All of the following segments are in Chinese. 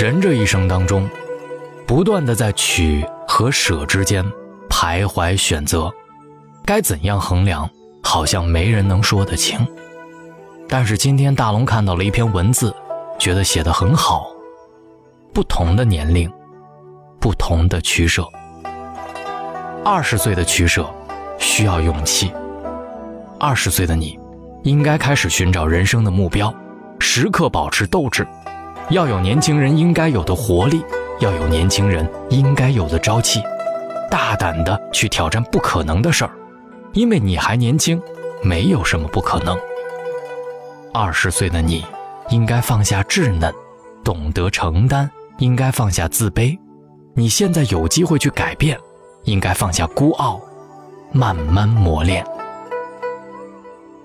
人这一生当中，不断的在取和舍之间徘徊选择，该怎样衡量，好像没人能说得清。但是今天大龙看到了一篇文字，觉得写得很好。不同的年龄，不同的取舍。二十岁的取舍需要勇气。二十岁的你，应该开始寻找人生的目标，时刻保持斗志，要有年轻人应该有的活力，要有年轻人应该有的朝气，大胆的去挑战不可能的事儿，因为你还年轻，没有什么不可能。二十岁的你，应该放下稚嫩，懂得承担；应该放下自卑。你现在有机会去改变，应该放下孤傲，慢慢磨练。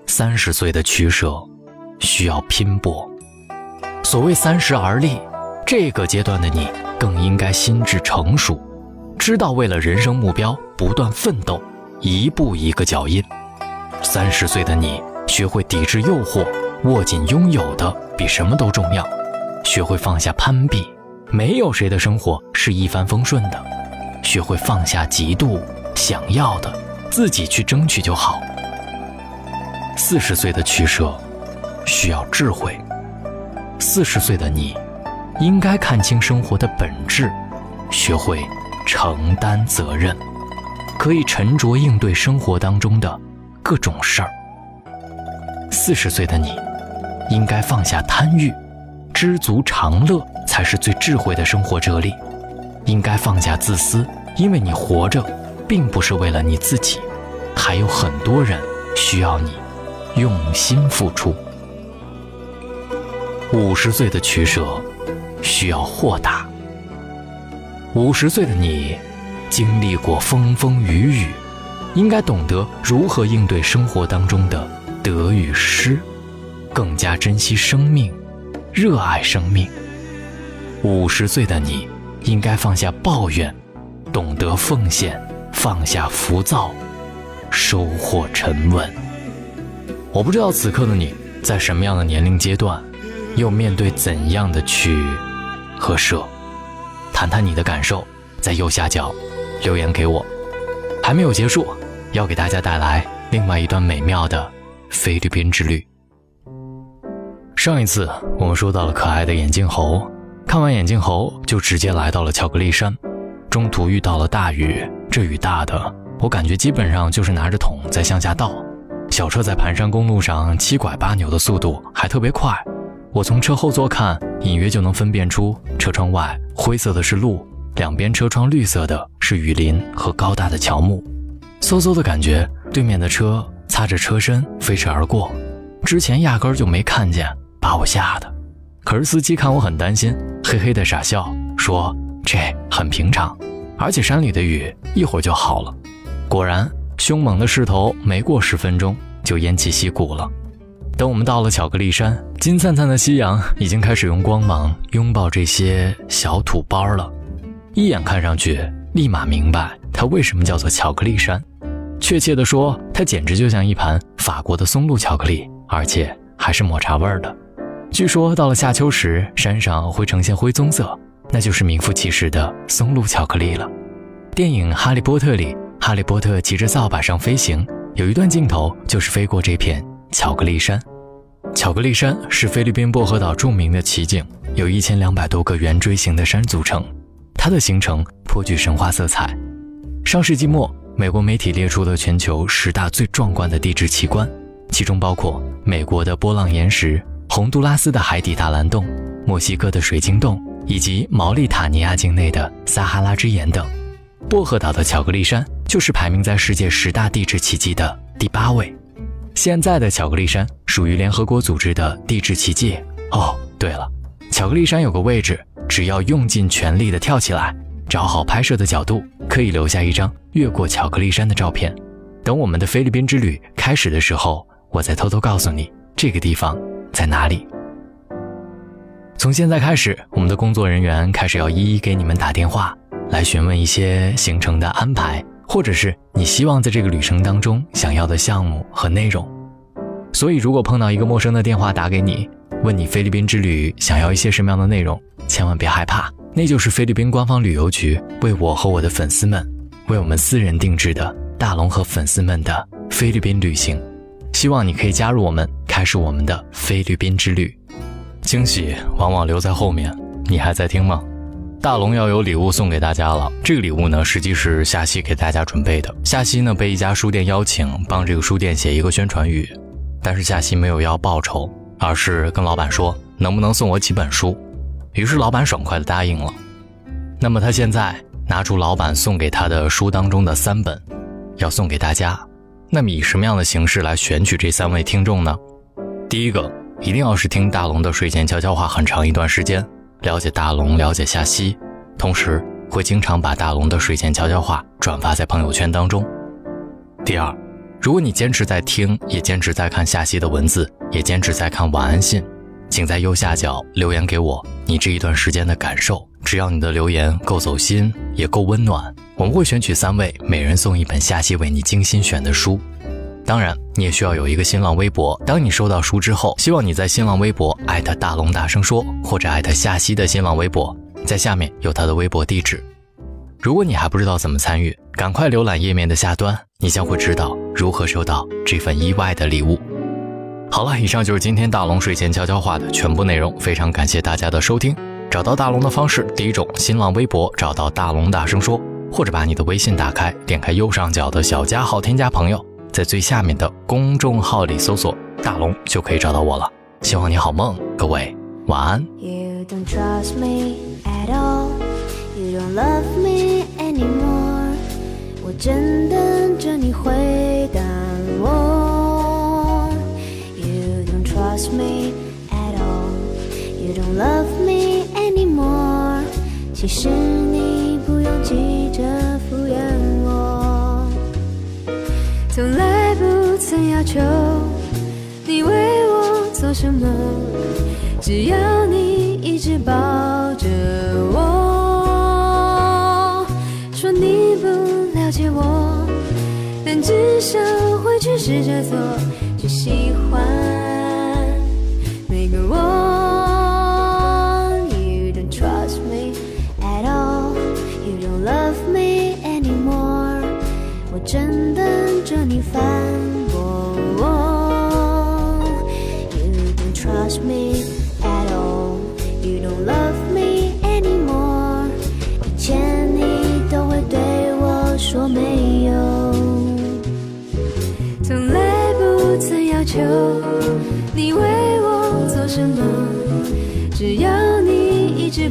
三十岁的取舍，需要拼搏。所谓三十而立，这个阶段的你更应该心智成熟，知道为了人生目标不断奋斗，一步一个脚印。三十岁的你，学会抵制诱惑。握紧拥有的比什么都重要，学会放下攀比，没有谁的生活是一帆风顺的。学会放下嫉妒，想要的自己去争取就好。四十岁的取舍需要智慧。四十岁的你，应该看清生活的本质，学会承担责任，可以沉着应对生活当中的各种事儿。四十岁的你。应该放下贪欲，知足常乐才是最智慧的生活哲理。应该放下自私，因为你活着，并不是为了你自己，还有很多人需要你用心付出。五十岁的取舍，需要豁达。五十岁的你，经历过风风雨雨，应该懂得如何应对生活当中的得与失。更加珍惜生命，热爱生命。五十岁的你，应该放下抱怨，懂得奉献，放下浮躁，收获沉稳。我不知道此刻的你在什么样的年龄阶段，又面对怎样的取和舍？谈谈你的感受，在右下角留言给我。还没有结束，要给大家带来另外一段美妙的菲律宾之旅。上一次我们说到了可爱的眼镜猴，看完眼镜猴就直接来到了巧克力山，中途遇到了大雨，这雨大的我感觉基本上就是拿着桶在向下倒，小车在盘山公路上七拐八扭的速度还特别快，我从车后座看，隐约就能分辨出车窗外灰色的是路，两边车窗绿色的是雨林和高大的乔木，嗖嗖的感觉，对面的车擦着车身飞驰而过，之前压根儿就没看见。把我吓的，可是司机看我很担心，嘿嘿的傻笑，说这很平常，而且山里的雨一会儿就好了。果然，凶猛的势头没过十分钟就偃旗息鼓了。等我们到了巧克力山，金灿灿的夕阳已经开始用光芒拥抱这些小土包了。一眼看上去，立马明白它为什么叫做巧克力山。确切的说，它简直就像一盘法国的松露巧克力，而且还是抹茶味儿的。据说到了夏秋时，山上会呈现灰棕色，那就是名副其实的松露巧克力了。电影《哈利波特》里，哈利波特骑着扫把上飞行，有一段镜头就是飞过这片巧克力山。巧克力山是菲律宾薄荷岛著名的奇景，由一千两百多个圆锥形的山组成，它的形成颇具神话色彩。上世纪末，美国媒体列出了全球十大最壮观的地质奇观，其中包括美国的波浪岩石。洪都拉斯的海底大蓝洞、墨西哥的水晶洞以及毛里塔尼亚境内的撒哈拉之眼等，薄荷岛的巧克力山就是排名在世界十大地质奇迹的第八位。现在的巧克力山属于联合国组织的地质奇迹。哦，对了，巧克力山有个位置，只要用尽全力的跳起来，找好拍摄的角度，可以留下一张越过巧克力山的照片。等我们的菲律宾之旅开始的时候，我再偷偷告诉你这个地方。在哪里？从现在开始，我们的工作人员开始要一一给你们打电话，来询问一些行程的安排，或者是你希望在这个旅程当中想要的项目和内容。所以，如果碰到一个陌生的电话打给你，问你菲律宾之旅想要一些什么样的内容，千万别害怕，那就是菲律宾官方旅游局为我和我的粉丝们，为我们私人定制的大龙和粉丝们的菲律宾旅行。希望你可以加入我们，开始我们的菲律宾之旅。惊喜往往留在后面，你还在听吗？大龙要有礼物送给大家了。这个礼物呢，实际是夏曦给大家准备的。夏曦呢，被一家书店邀请帮这个书店写一个宣传语，但是夏曦没有要报酬，而是跟老板说能不能送我几本书。于是老板爽快的答应了。那么他现在拿出老板送给他的书当中的三本，要送给大家。那么以什么样的形式来选取这三位听众呢？第一个，一定要是听大龙的睡前悄悄话很长一段时间。了解大龙，了解夏曦，同时会经常把大龙的睡前悄悄话转发在朋友圈当中。第二，如果你坚持在听，也坚持在看夏曦的文字，也坚持在看晚安信，请在右下角留言给我你这一段时间的感受。只要你的留言够走心，也够温暖，我们会选取三位，每人送一本夏曦为你精心选的书。当然，你也需要有一个新浪微博。当你收到书之后，希望你在新浪微博艾特大龙大声说，或者艾特夏曦的新浪微博，在下面有他的微博地址。如果你还不知道怎么参与，赶快浏览页面的下端，你将会知道如何收到这份意外的礼物。好了，以上就是今天大龙睡前悄悄话的全部内容，非常感谢大家的收听。找到大龙的方式，第一种，新浪微博找到大龙大声说，或者把你的微信打开，点开右上角的小加号，添加朋友。在最下面的公众号里搜索“大龙”就可以找到我了。希望你好梦，各位晚安。我正等着你回答我。You don't trust me at all. You don't love me anymore. 其实你不用急着曾要求你为我做什么，只要你一直抱着我。说你不了解我，但至少会去试着做你喜欢每个我。You don't trust me at all. You don't love me anymore. 我正等着你发。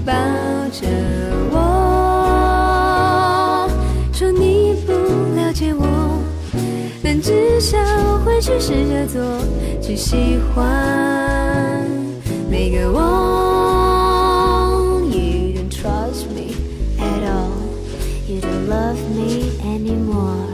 抱着我。说你不了解我，但至少会去试着做，去喜欢每个我。You don't trust me at all, you don't love me anymore.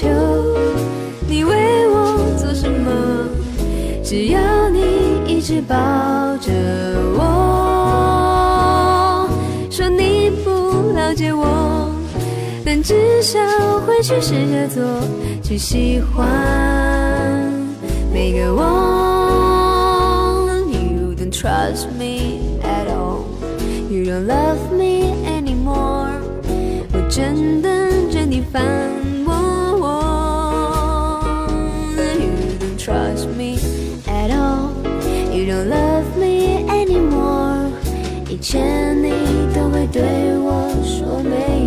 求你为我做什么，只要你一直抱着我说你不了解我，但至少会去试着做，去喜欢每个我。you don't trust me。以前你都会对我说没